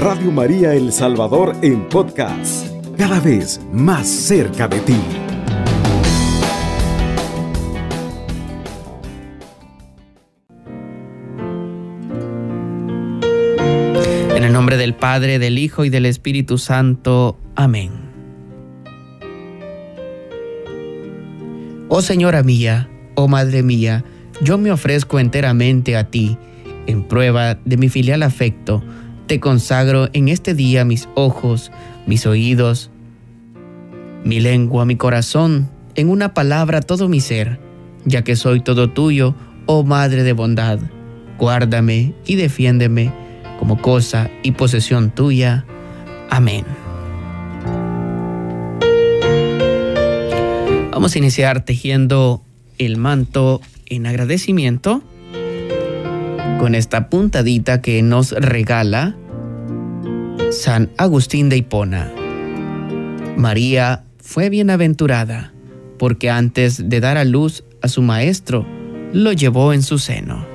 Radio María El Salvador en podcast, cada vez más cerca de ti. En el nombre del Padre, del Hijo y del Espíritu Santo. Amén. Oh Señora mía, oh Madre mía, yo me ofrezco enteramente a ti, en prueba de mi filial afecto, te consagro en este día mis ojos, mis oídos, mi lengua, mi corazón, en una palabra todo mi ser, ya que soy todo tuyo, oh Madre de bondad. Guárdame y defiéndeme como cosa y posesión tuya. Amén. Vamos a iniciar tejiendo el manto en agradecimiento con esta puntadita que nos regala San Agustín de Hipona. María fue bienaventurada porque antes de dar a luz a su maestro, lo llevó en su seno.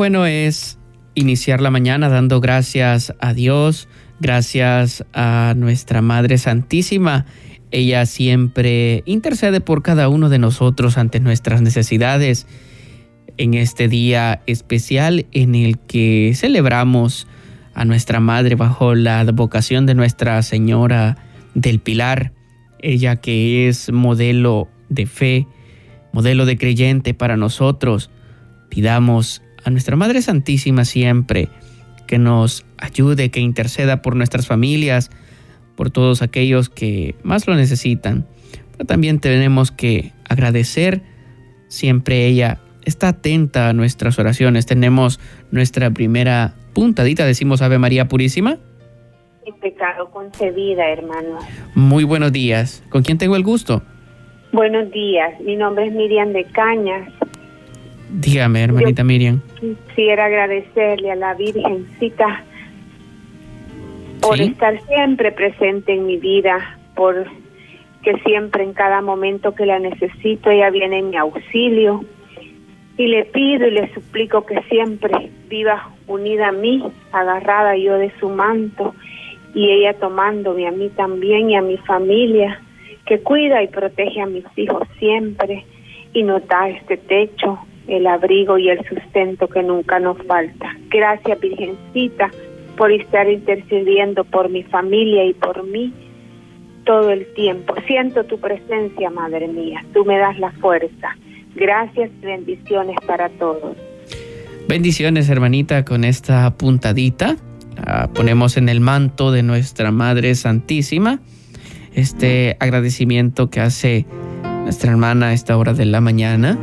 Bueno es iniciar la mañana dando gracias a Dios, gracias a nuestra Madre Santísima. Ella siempre intercede por cada uno de nosotros ante nuestras necesidades. En este día especial en el que celebramos a nuestra Madre bajo la advocación de Nuestra Señora del Pilar, ella que es modelo de fe, modelo de creyente para nosotros, pidamos a nuestra Madre Santísima siempre que nos ayude, que interceda por nuestras familias, por todos aquellos que más lo necesitan. Pero también tenemos que agradecer, siempre ella está atenta a nuestras oraciones. Tenemos nuestra primera puntadita, decimos Ave María Purísima. Pecado concebida, hermano. Muy buenos días. ¿Con quién tengo el gusto? Buenos días, mi nombre es Miriam de Cañas. Dígame, hermanita Yo Miriam. Quisiera agradecerle a la Virgencita por Sí. estar siempre presente en mi vida, por que siempre en cada momento que la necesito ella viene en mi auxilio y le pido y le suplico que siempre viva unida a mí, agarrada yo de su manto y ella tomándome a mí también y a mi familia, que cuida y protege a mis hijos siempre y nos da este techo, el abrigo y el sustento que nunca nos falta. Gracias Virgencita por estar intercediendo por mi familia y por mí todo el tiempo. Siento tu presencia, Madre mía. Tú me das la fuerza. Gracias y bendiciones para todos. Bendiciones, hermanita, con esta puntadita. La ponemos en el manto de nuestra Madre Santísima. Este agradecimiento que hace nuestra hermana a esta hora de la mañana.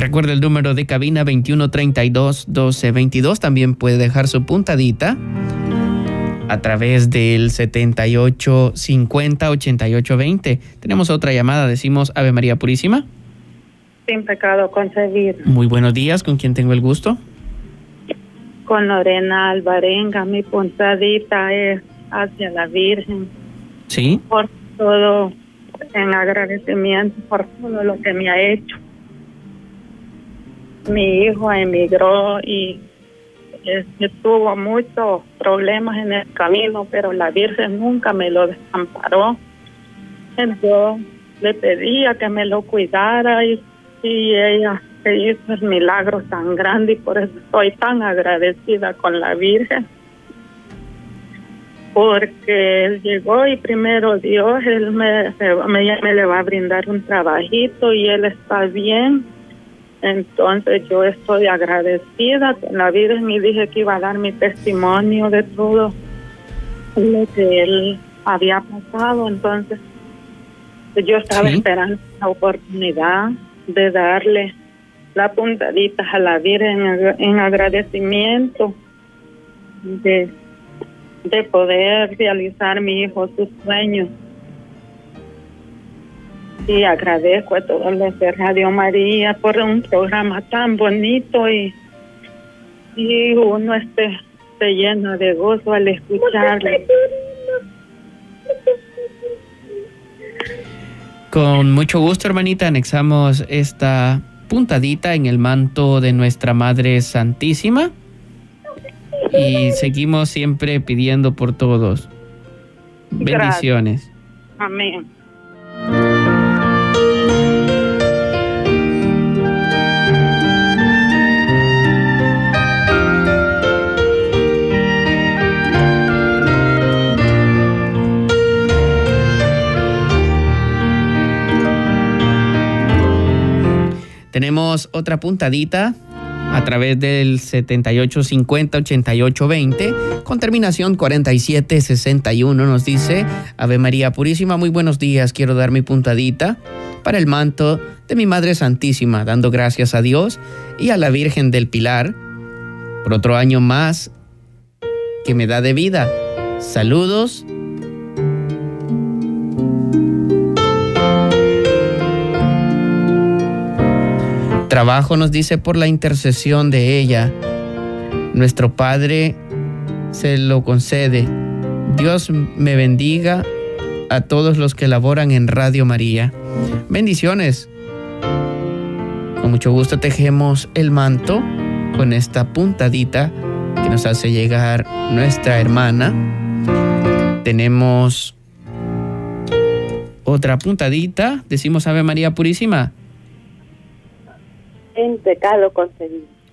Recuerda el número de cabina 2132 1222. También puede dejar su puntadita a través del 78 50 88 20. Tenemos otra llamada. Decimos Ave María Purísima. sin pecado concebido. Muy buenos días. ¿Con quién tengo el gusto? Con Lorena Alvarenga, mi puntadita es hacia la Virgen Sí. por todo, en agradecimiento por todo lo que me ha hecho. Mi hijo emigró y este, tuvo muchos problemas en el camino, pero la Virgen nunca me lo desamparó. Entonces le pedía que me lo cuidara y, ella hizo el milagro tan grande y por eso estoy tan agradecida con la Virgen. Porque él llegó y primero Dios, él me, me, me le va a brindar un trabajito y él está bien. Entonces yo estoy agradecida la Virgen y dije que iba a dar mi testimonio de todo lo que él había pasado. Entonces yo estaba Sí. esperando la oportunidad de darle la puntadita a la Virgen en agradecimiento de, de poder realizar mi hijo sus sueños. Y agradezco a todos los de Radio María por un programa tan bonito y, y uno esté, se lleno de gozo al escucharlo. Con mucho gusto, hermanita, anexamos esta puntadita en el manto de nuestra Madre Santísima y seguimos siempre pidiendo por todos. Bendiciones. Amén. Tenemos otra puntadita a través del 7850-8820 con terminación 4761 nos dice Ave María Purísima, muy buenos días, quiero dar mi puntadita para el manto de mi Madre Santísima, dando gracias a Dios y a la Virgen del Pilar por otro año más que me da de vida. Saludos Trabajo nos dice por la intercesión de ella. Nuestro Padre se lo concede. Dios me bendiga a todos los que laboran en Radio María. Bendiciones. Con mucho gusto tejemos el manto con esta puntadita que nos hace llegar nuestra hermana. Tenemos otra puntadita. Decimos Ave María Purísima en pecado.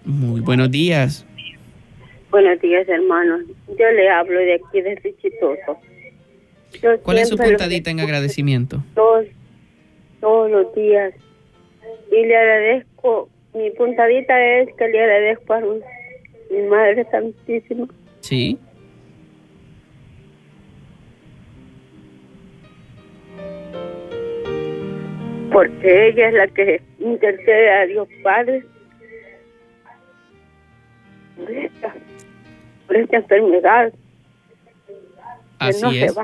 Muy buenos días. Buenos días, hermanos. Yo le hablo de aquí de Richitoso. ¿Cuál es su puntadita en agradecimiento? Todos, todos los días. Y le agradezco, mi puntadita es que le agradezco a mi Madre Santísima. Sí. porque ella es la que intercede a Dios Padre por esta, enfermedad Así no es.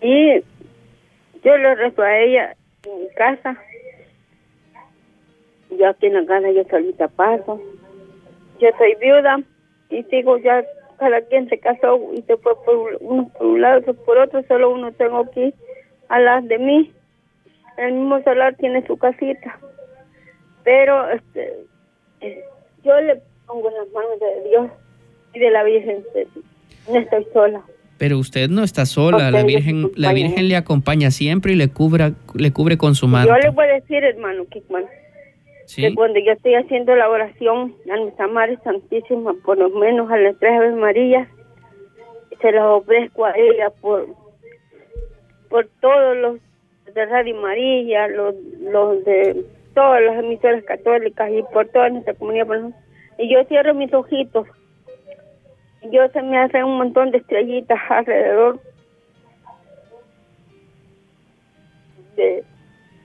Y yo le rezo a ella en mi casa. Yo aquí en la casa yo solita paso. Yo soy viuda y sigo ya, cada quien se casó y se fue por uno por un lado, por otro, solo uno tengo aquí a las de mí el mismo solar tiene su casita, pero este, eh, yo le pongo en las manos de Dios y de la Virgen. No estoy sola. Pero usted no está sola, la Virgen, la Virgen le acompaña siempre y le cubre, le cubre con su mano. Yo le voy a decir, hermano Kikman, que cuando yo estoy haciendo la oración a nuestra Madre Santísima, por lo menos a las tres Aves Marías, se las ofrezco a ella por, por todos los de Radio María, los, los de todas las emisoras católicas y por toda nuestra comunidad. Y yo cierro mis ojitos. Yo se me hacen un montón de estrellitas alrededor de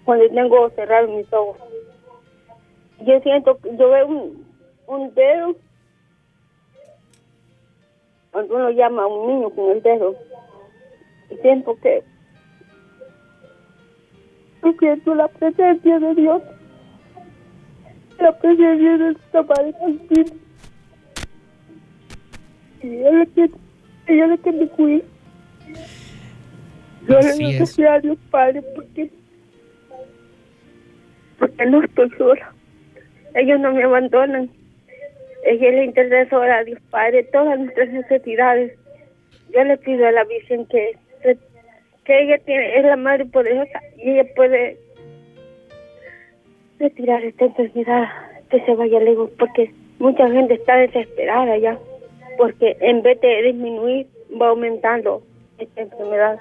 cuando tengo cerrados mis ojos. Yo siento, yo veo un, un dedo, cuando uno llama a un niño con el dedo, y siento que siento la presencia de Dios, la presencia de nuestra Padre Santísima. Y ella es que, ella es que me cuida. Yo le doy a Dios Padre porque, porque no estoy sola. Ellos no me abandonan. Ella la intercesora a Dios Padre, todas nuestras necesidades. Yo le pido a la Virgen que que ella tiene, es la madre poderosa y ella puede retirar esta enfermedad, que se vaya lejos, porque mucha gente está desesperada ya, porque en vez de disminuir, va aumentando esta enfermedad,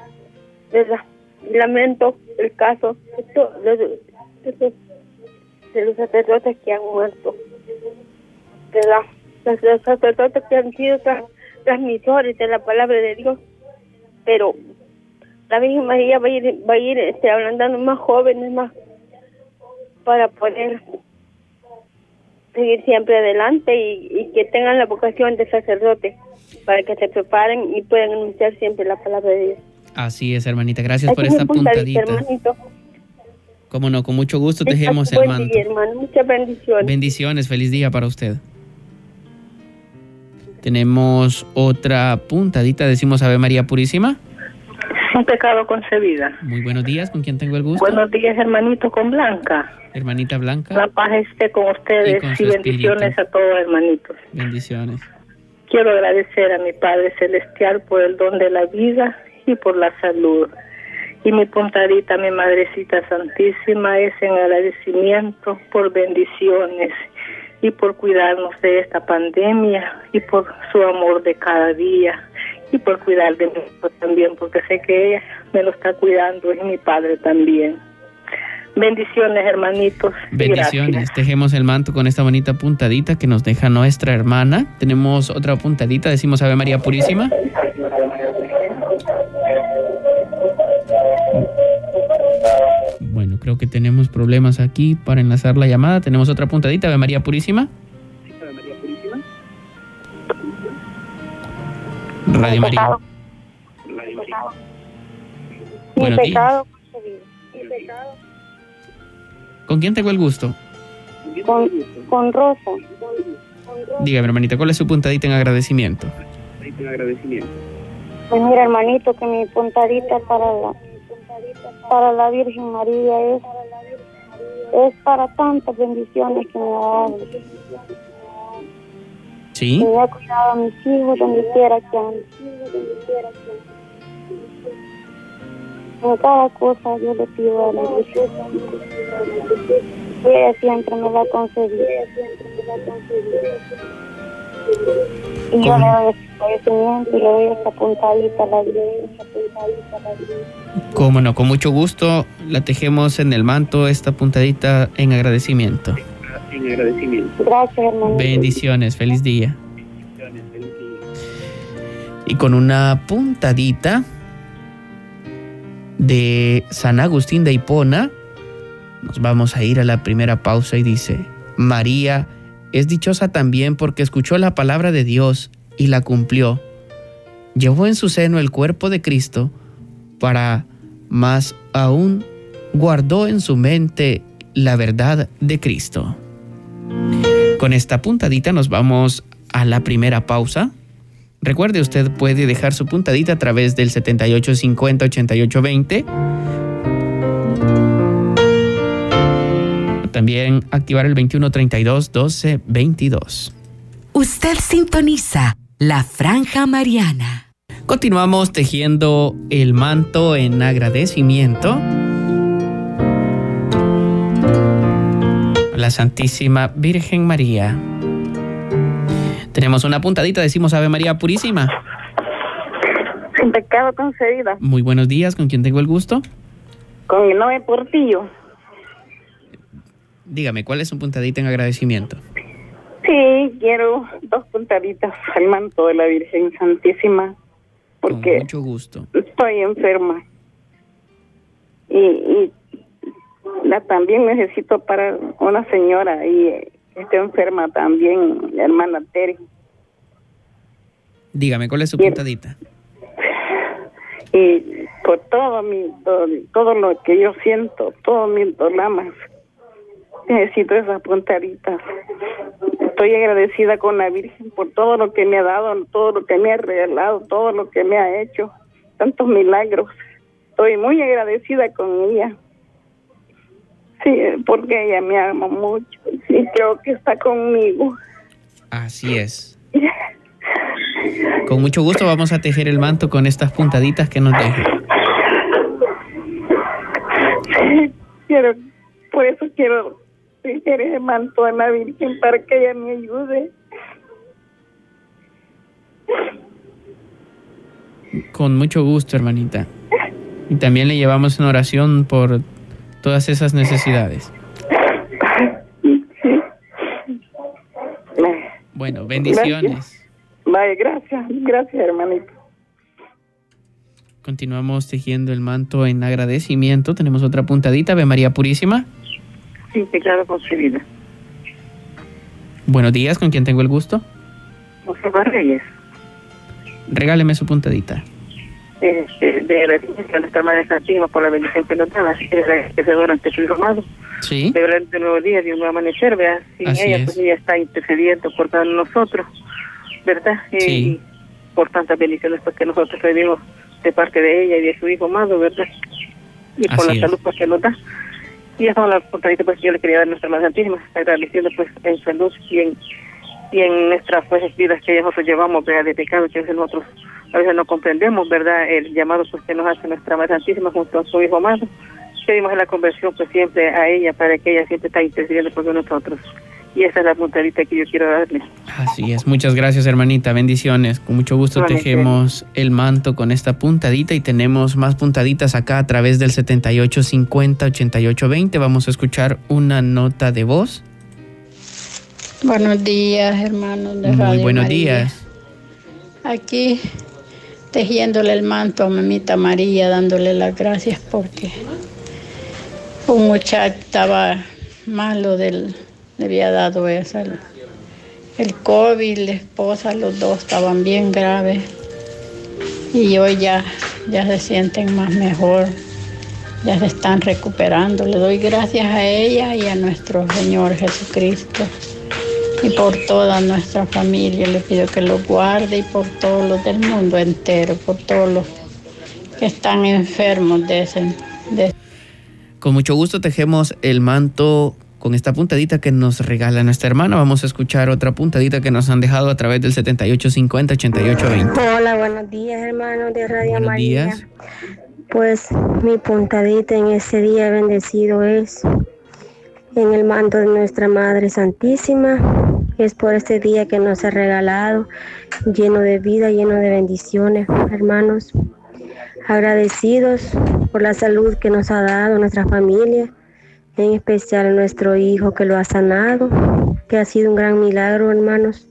¿verdad? Lamento el caso de, de, los sacerdotes que han muerto, ¿verdad? Los, sacerdotes que han sido transmisores de la palabra de Dios, pero la Virgen María va a ir, va a ir este, hablando más jóvenes, más para poder seguir siempre adelante y, que tengan la vocación de sacerdote para que se preparen y puedan anunciar siempre la palabra de Dios. Así es, hermanita. Gracias por esta puntadita. Hermanito. Como no, con mucho gusto tejemos el manto. Muchas bendiciones. Bendiciones, feliz día para usted. Tenemos otra puntadita, decimos Ave María Purísima. Un pecado concebida. Muy buenos días, ¿con quién tengo el gusto? Buenos días, hermanito, con Blanca. Hermanita Blanca. La paz esté con ustedes y, bendiciones a todos, hermanitos. Bendiciones. Quiero agradecer a mi Padre Celestial por el don de la vida y por la salud. Y mi puntadita, mi Madrecita Santísima, es en agradecimiento por bendiciones y por cuidarnos de esta pandemia y por su amor de cada día y por cuidar de mí también, porque sé que ella me lo está cuidando y mi padre también. Bendiciones, hermanitos. Bendiciones. Tejemos el manto con esta bonita puntadita que nos deja nuestra hermana. Tenemos otra puntadita, decimos Ave María Purísima. Bueno, creo que tenemos problemas aquí para enlazar la llamada. Tenemos otra puntadita, Ave María Purísima. Radio María. Buenos días. ¿Con quién tengo el gusto? Con, con Rosa. Dígame, hermanita, ¿cuál es su puntadita en agradecimiento? Pues mira, hermanito, que mi puntadita para la, para la Virgen María es, es para tantas bendiciones que me ha dado. Sí. Cuidado a mis hijos donde quiera que ande. En cada cosa yo le pido a la. Y ella siempre me va a conceder. Y yo le doy agradecimiento y le doy esa puntadita a la Virgen. Cómo no, con mucho gusto la tejemos en el manto esta puntadita en agradecimiento. En agradecimiento. Gracias, hermano. Bendiciones, feliz día. Y con una puntadita de San Agustín de Hipona, nos vamos a ir a la primera pausa y dice, María es dichosa también porque escuchó la palabra de Dios y la cumplió. Llevó en su seno el cuerpo de Cristo para más aún guardó en su mente la verdad de Cristo. Con esta puntadita nos vamos a la primera pausa. Recuerde, usted puede dejar su puntadita a través del 7850-8820. También activar el 2132-1222. Usted sintoniza la franja mariana. Continuamos tejiendo el manto en agradecimiento la Santísima Virgen María. Tenemos una puntadita, decimos Ave María Purísima. Sin pecado concedida. Muy buenos días, ¿con quién tengo el gusto? Con el Noé Portillo. Dígame, ¿cuál es su puntadita en agradecimiento? Sí, quiero dos puntaditas al manto de la Virgen Santísima. Porque Con mucho gusto. Estoy enferma. Y, y la también necesito para una señora y está enferma también, la hermana Terry. Dígame, ¿cuál es su puntadita? Y por todo mi todo, lo que yo siento, todos mis dolamas, necesito esas puntaditas. Estoy agradecida con la Virgen por todo lo que me ha dado, todo lo que me ha regalado, todo lo que me ha hecho, tantos milagros. Estoy muy agradecida con ella. Sí, porque ella me ama mucho y creo que está conmigo. Así es. Con mucho gusto vamos a tejer el manto con estas puntaditas que nos deja. quiero, por eso quiero tejer el manto a la Virgen para que ella me ayude. Con mucho gusto, hermanita. Y también le llevamos en oración por todas esas necesidades. Bueno, bendiciones. Vaya, gracias, gracias hermanito. Continuamos tejiendo el manto en agradecimiento. Tenemos otra puntadita, Ave María Purísima. sin pecado concebida. Buenos días, ¿con quién tengo el gusto? José Reyes. Regáleme su puntadita. Este, de recibir a nuestra Madre Santísima por la bendición que nos da, que se durante su hijo amado. Sí. De verdad, de nuevo día, de un nuevo amanecer, ¿verdad? Sin ella, pues ella está intercediendo por todos nosotros, ¿verdad? Sí. Y por tantas bendiciones pues, que nosotros recibimos de parte de ella y de su hijo amado, ¿verdad? Y por la salud pues, que nos da. Y esas son las puntaditas pues, que yo le quería dar a nuestra Madre Santísima, agradeciendo pues en salud y en, y en nuestras pues, vidas que nosotros llevamos, ¿verdad? De pecado que veces nosotros a veces no comprendemos, ¿verdad? El llamado pues, que nos hace nuestra Madre Santísima junto a su hijo amado. Pedimos la conversión pues siempre a ella para que ella siempre esté intercediendo por nosotros. Y esa es la puntadita que yo quiero darle. Así es, muchas gracias hermanita, bendiciones. Con mucho gusto tejemos el manto con esta puntadita y tenemos más puntaditas acá a través del 7850-8820. Vamos a escuchar una nota de voz. Buenos días, hermanos de Muy buenos días. Aquí tejiéndole el manto a mamita María, dándole las gracias porque un muchacho estaba malo del le había dado eso. El, COVID, la esposa, los dos estaban bien graves. Y hoy ya, ya se sienten más mejor, ya se están recuperando. Le doy gracias a ella y a nuestro Señor Jesucristo. Y por toda nuestra familia le pido que lo guarde y por todos los del mundo entero, por todos los que están enfermos de ese. De... Con mucho gusto tejemos el manto con esta puntadita que nos regala nuestra hermana. Vamos a escuchar otra puntadita que nos han dejado a través del 7850-8820. Hola, buenos días, hermanos de Radio buenos Días. Pues mi puntadita en ese día bendecido es en el manto de nuestra Madre Santísima. Es por este día que nos ha regalado, lleno de vida, lleno de bendiciones, hermanos. Agradecidos por la salud que nos ha dado nuestra familia en especial nuestro hijo que lo ha sanado, que ha sido un gran milagro, hermanos,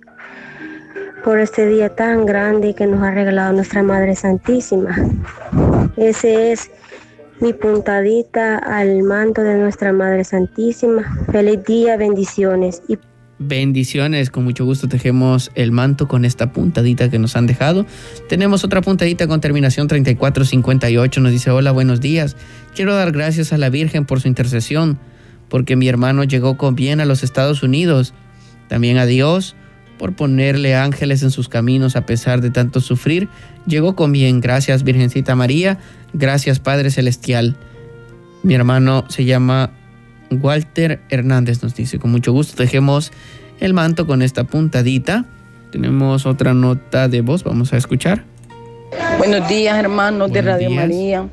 por este día tan grande que nos ha regalado nuestra Madre Santísima. Ese es mi puntadita al manto de nuestra Madre Santísima. Feliz día, bendiciones. Y Bendiciones, con mucho gusto tejemos el manto con esta puntadita que nos han dejado. Tenemos otra puntadita con terminación 3458, nos dice, hola, buenos días. Quiero dar gracias a la Virgen por su intercesión, porque mi hermano llegó con bien a los Estados Unidos. También a Dios por ponerle ángeles en sus caminos a pesar de tanto sufrir. Llegó con bien, gracias Virgencita María, gracias Padre Celestial. Mi hermano se llama Walter Hernández nos dice, con mucho gusto dejemos el manto con esta puntadita. Tenemos otra nota de voz, vamos a escuchar. Buenos días, hermanos de Radio María.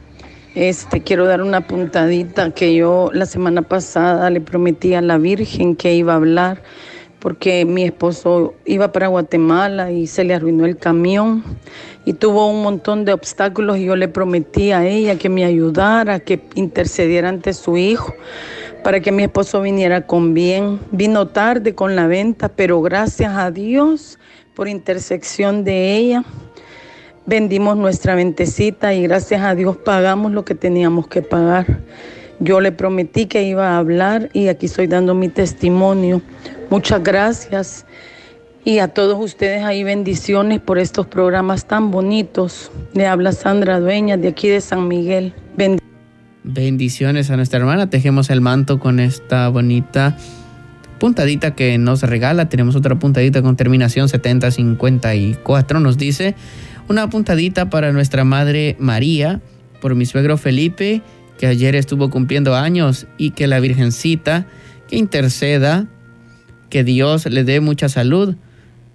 Este, quiero dar una puntadita que yo la semana pasada le prometí a la Virgen que iba a hablar porque mi esposo iba para Guatemala y se le arruinó el camión y tuvo un montón de obstáculos y yo le prometí a ella que me ayudara, que intercediera ante su hijo para que mi esposo viniera con bien. Vino tarde con la venta, pero gracias a Dios por intersección de ella, vendimos nuestra ventecita y gracias a Dios pagamos lo que teníamos que pagar. Yo le prometí que iba a hablar y aquí estoy dando mi testimonio. Muchas gracias. Y a todos ustedes ahí bendiciones por estos programas tan bonitos. Le habla Sandra Dueña de aquí de San Miguel. Bendiciones a nuestra hermana. Tejemos el manto con esta bonita puntadita que nos regala. Tenemos otra puntadita con terminación 7054. Nos dice una puntadita para nuestra madre María, por mi suegro Felipe, que ayer estuvo cumpliendo años, y que la Virgencita que interceda, que Dios le dé mucha salud.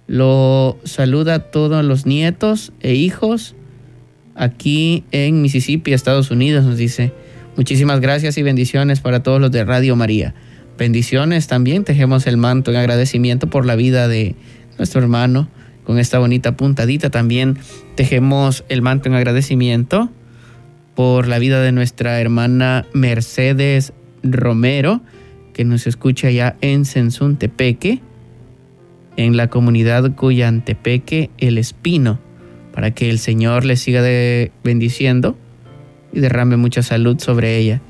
Lo saluda a todos los nietos e hijos aquí en Mississippi, Estados Unidos, nos dice. Muchísimas gracias y bendiciones para todos los de Radio María. Bendiciones también, tejemos el manto en agradecimiento por la vida de nuestro hermano con esta bonita puntadita. También tejemos el manto en agradecimiento por la vida de nuestra hermana Mercedes Romero, que nos escucha ya en Sensuntepeque, en la comunidad Cuyantepeque, El Espino, para que el Señor le siga bendiciendo y derrame mucha salud sobre ella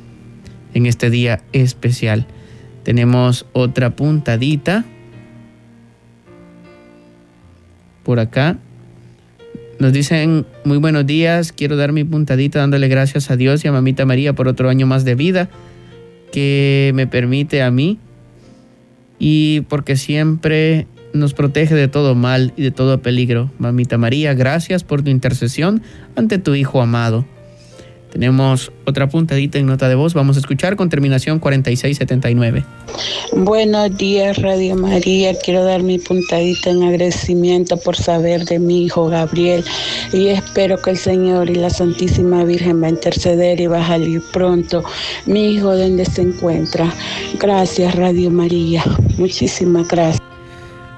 en este día especial. Tenemos otra puntadita. Por acá. Nos dicen muy buenos días. Quiero dar mi puntadita dándole gracias a Dios y a Mamita María por otro año más de vida que me permite a mí y porque siempre nos protege de todo mal y de todo peligro. Mamita María, gracias por tu intercesión ante tu Hijo amado. Tenemos otra puntadita en nota de voz. Vamos a escuchar con terminación 4679. Buenos días, Radio María. Quiero dar mi puntadita en agradecimiento por saber de mi hijo Gabriel y espero que el Señor y la Santísima Virgen va a interceder y va a salir pronto. Mi hijo, donde se encuentra? Gracias, Radio María. Muchísimas gracias.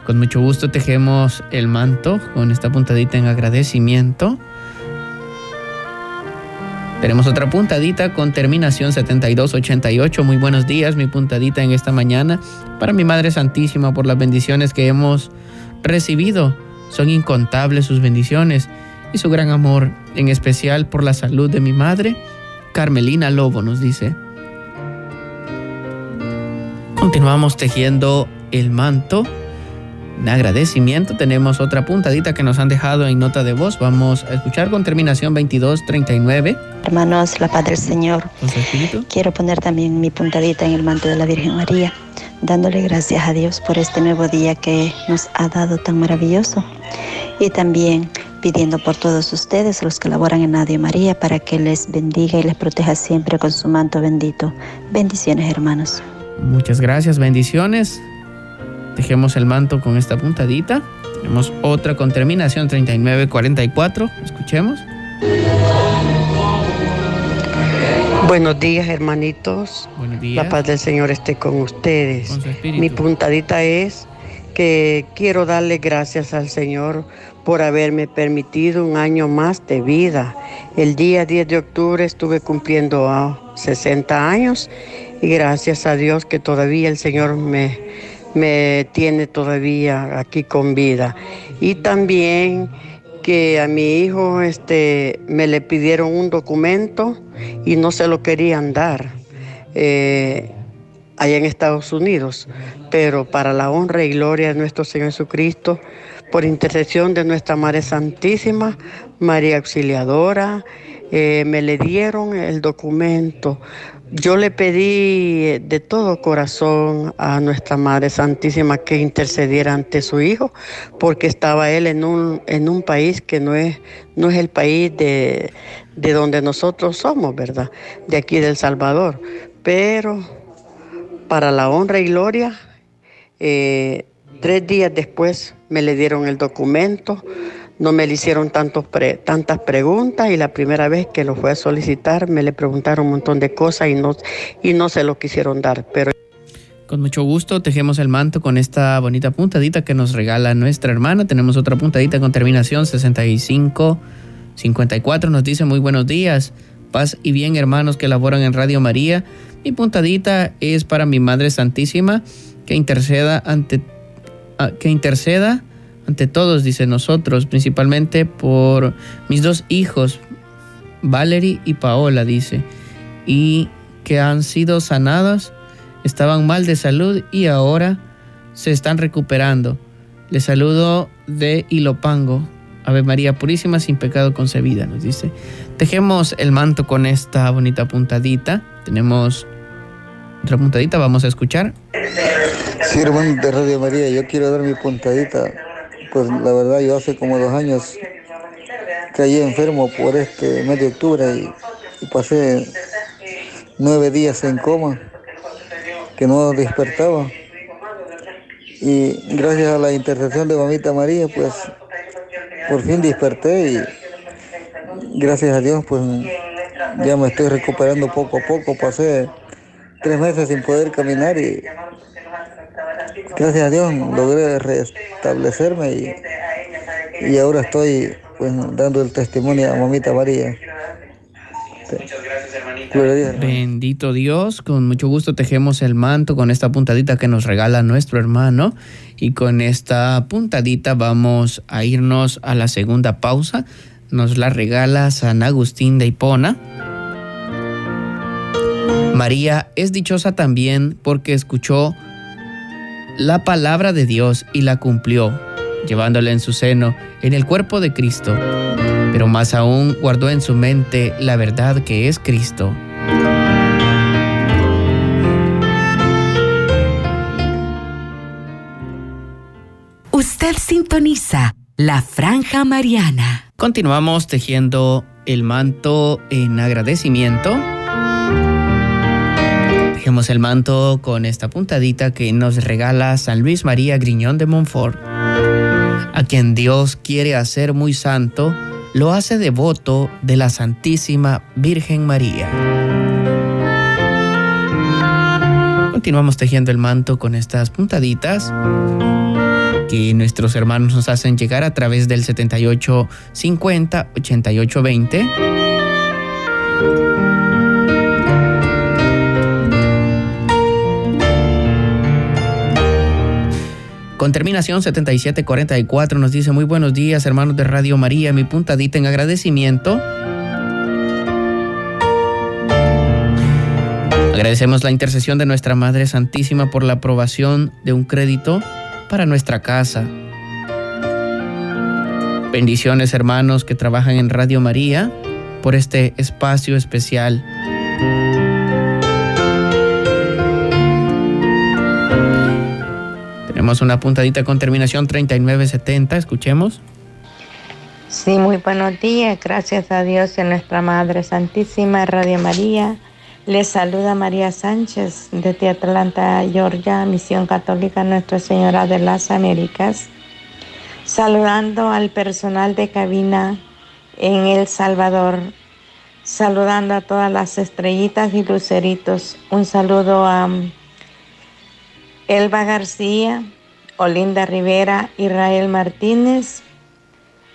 Con mucho gusto tejemos el manto con esta puntadita en agradecimiento. Tenemos otra puntadita con terminación 7288. Muy buenos días, mi puntadita en esta mañana para mi Madre Santísima por las bendiciones que hemos recibido. Son incontables sus bendiciones y su gran amor, en especial por la salud de mi madre. Carmelina Lobo nos dice. Continuamos tejiendo el manto agradecimiento tenemos otra puntadita que nos han dejado en nota de voz. Vamos a escuchar con terminación 2239. Hermanos, la paz del Señor. Quiero poner también mi puntadita en el manto de la Virgen María, dándole gracias a Dios por este nuevo día que nos ha dado tan maravilloso. Y también pidiendo por todos ustedes, los que laboran en Radio María, para que les bendiga y les proteja siempre con su manto bendito. Bendiciones, hermanos. Muchas gracias, bendiciones. Dejemos el manto con esta puntadita. Tenemos otra con terminación 3944. Escuchemos. Buenos días, hermanitos. Buenos días. La paz del Señor esté con ustedes. Mi puntadita es que quiero darle gracias al Señor por haberme permitido un año más de vida. El día 10 de octubre estuve cumpliendo 60 años y gracias a Dios que todavía el Señor me me tiene todavía aquí con vida. Y también que a mi hijo este, me le pidieron un documento y no se lo querían dar eh, allá en Estados Unidos. Pero para la honra y gloria de nuestro Señor Jesucristo, por intercesión de nuestra Madre Santísima, María Auxiliadora, eh, me le dieron el documento yo le pedí de todo corazón a nuestra Madre Santísima que intercediera ante su hijo, porque estaba él en un, en un país que no es, no es el país de, donde nosotros somos, ¿verdad? De aquí del Salvador. Pero para la honra y gloria, eh, tres días después me le dieron el documento no me le hicieron tantos tantas preguntas y la primera vez que lo fue a solicitar me le preguntaron un montón de cosas y no, y no se lo quisieron dar. Pero con mucho gusto tejemos el manto con esta bonita puntadita que nos regala nuestra hermana. Tenemos otra puntadita con terminación 65 54. Nos dice muy buenos días. Paz y bien hermanos que laboran en Radio María. Mi puntadita es para mi Madre Santísima que interceda ante ah, que interceda ante todos, dice nosotros, principalmente por mis dos hijos, Valerie y Paola, dice, y que han sido sanadas, estaban mal de salud y ahora se están recuperando. Les saludo de Ilopango. Ave María Purísima, sin pecado concebida, nos dice. Tejemos el manto con esta bonita puntadita. Tenemos otra puntadita, vamos a escuchar. Sí, hermano de Radio María, yo quiero dar mi puntadita pues la verdad yo hace como dos años caí enfermo por este mes de octubre y, pasé nueve días en coma, que no despertaba. Y gracias a la intercesión de mamita María, pues por fin desperté y gracias a Dios, pues ya me estoy recuperando poco a poco. Pasé tres meses sin poder caminar y gracias a Dios logré restablecerme y, ahora estoy pues, dando el testimonio a mamita María. Bendito Dios, con mucho gusto tejemos el manto con esta puntadita que nos regala nuestro hermano y con esta puntadita vamos a irnos a la segunda pausa. Nos la regala San Agustín de Hipona. María es dichosa también porque escuchó la palabra de Dios y la cumplió, llevándola en su seno, en el cuerpo de Cristo, pero más aún guardó en su mente la verdad que es Cristo. Usted sintoniza la franja mariana. Continuamos tejiendo el manto en agradecimiento Dejemos el manto con esta puntadita que nos regala San Luis María Griñón de Montfort. A quien Dios quiere hacer muy santo, lo hace devoto de la Santísima Virgen María. Continuamos tejiendo el manto con estas puntaditas que nuestros hermanos nos hacen llegar a través del 7850 8820 Con terminación 7744 nos dice muy buenos días hermanos de Radio María, mi puntadita en agradecimiento. Agradecemos la intercesión de nuestra Madre Santísima por la aprobación de un crédito para nuestra casa. Bendiciones hermanos que trabajan en Radio María por este espacio especial. Tenemos una puntadita con terminación 3970, escuchemos. Sí, muy buenos días. Gracias a Dios y a nuestra Madre Santísima Radio María. Les saluda María Sánchez desde Atlanta, Georgia, Misión Católica Nuestra Señora de las Américas. Saludando al personal de cabina en El Salvador. Saludando a todas las estrellitas y luceritos. Un saludo a Elba García, Olinda Rivera, Israel Martínez,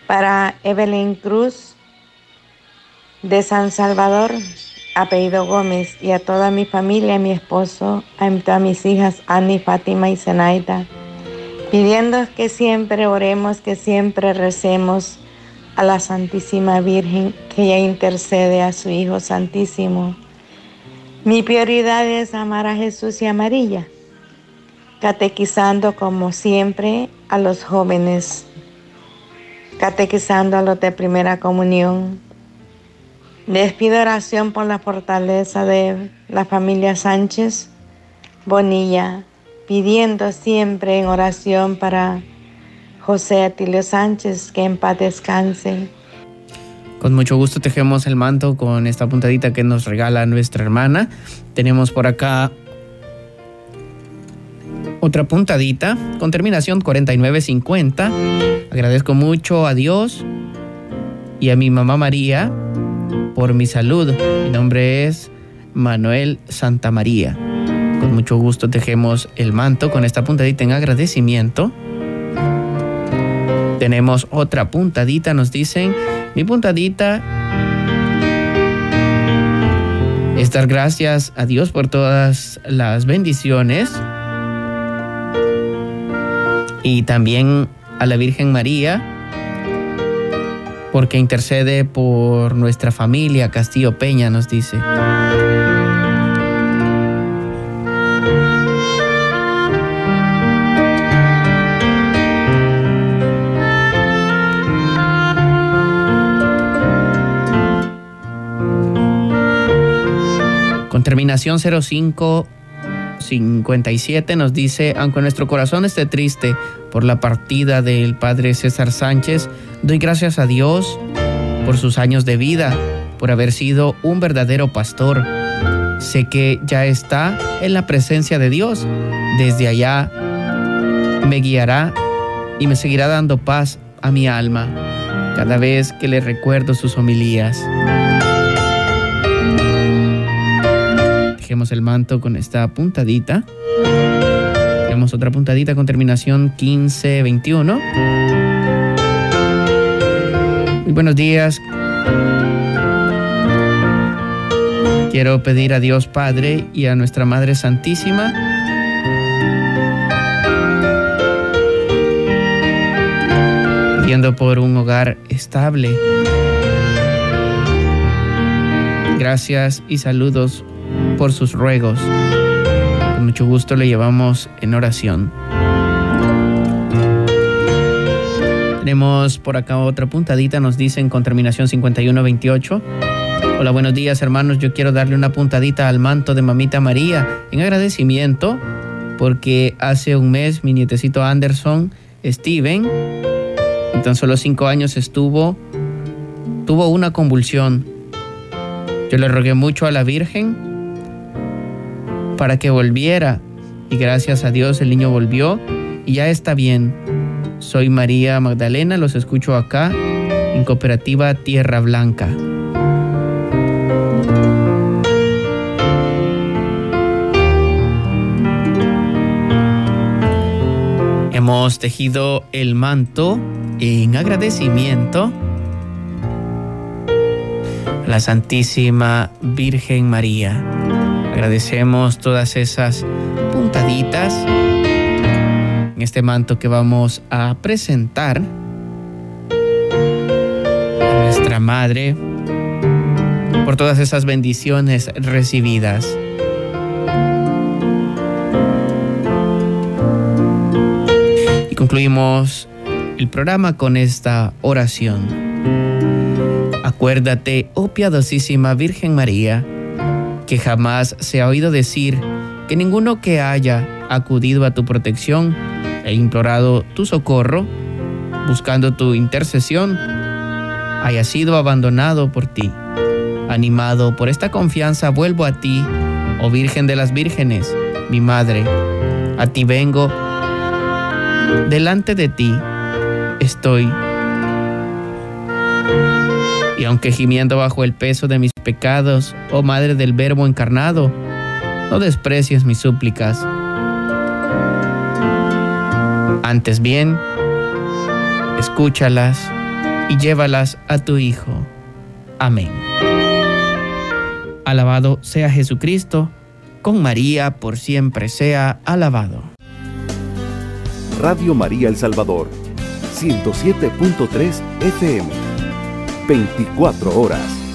para Evelyn Cruz de San Salvador, apellido Gómez, y a toda mi familia, a mi esposo, a todas mis hijas, Annie, Fátima y Zenaida, pidiendo que siempre oremos, que siempre recemos a la Santísima Virgen, que ella intercede a su Hijo Santísimo. Mi prioridad es amar a Jesús y a catequizando como siempre a los jóvenes, catequizando a los de primera comunión. Les pido oración por la fortaleza de la familia Sánchez Bonilla, pidiendo siempre en oración para José Atilio Sánchez, que en paz descanse. Con mucho gusto tejemos el manto con esta puntadita que nos regala nuestra hermana. Tenemos por acá otra puntadita con terminación 4950. Agradezco mucho a Dios y a mi mamá María por mi salud. Mi nombre es Manuel Santa María. Con mucho gusto tejemos el manto con esta puntadita en agradecimiento. Tenemos otra puntadita, nos dicen. Mi puntadita es dar gracias a Dios por todas las bendiciones y también a la Virgen María, porque intercede por nuestra familia, Castillo Peña nos dice. Con terminación 05 57 nos dice, aunque nuestro corazón esté triste por la partida del padre César Sánchez, doy gracias a Dios por sus años de vida, por haber sido un verdadero pastor. Sé que ya está en la presencia de Dios. Desde allá me guiará y me seguirá dando paz a mi alma cada vez que le recuerdo sus homilías. Dejemos el manto con esta puntadita. Tenemos otra puntadita con terminación 1521. Muy buenos días. Quiero pedir a Dios Padre y a nuestra Madre Santísima pidiendo por un hogar estable. Gracias y saludos por sus ruegos. Con mucho gusto le llevamos en oración. Tenemos por acá otra puntadita, nos dicen con terminación 5128. Hola, buenos días hermanos, yo quiero darle una puntadita al manto de mamita María en agradecimiento porque hace un mes mi nietecito Anderson, Steven, en tan solo cinco años estuvo, tuvo una convulsión. Yo le rogué mucho a la Virgen para que volviera y gracias a Dios el niño volvió y ya está bien. Soy María Magdalena, los escucho acá en Cooperativa Tierra Blanca. Hemos tejido el manto en agradecimiento a la Santísima Virgen María. Agradecemos todas esas puntaditas en este manto que vamos a presentar a nuestra Madre por todas esas bendiciones recibidas. Y concluimos el programa con esta oración. Acuérdate, oh piadosísima Virgen María, que jamás se ha oído decir que ninguno que haya acudido a tu protección e implorado tu socorro, buscando tu intercesión, haya sido abandonado por ti. Animado por esta confianza, vuelvo a ti, oh Virgen de las Vírgenes, mi Madre. A ti vengo, delante de ti estoy. Aunque gimiendo bajo el peso de mis pecados, oh Madre del Verbo encarnado, no desprecies mis súplicas antes bien, escúchalas y llévalas a tu Hijo. Amén. Alabado sea Jesucristo, con María por siempre sea alabado. Radio María El Salvador, 107.3 FM, 24 horas.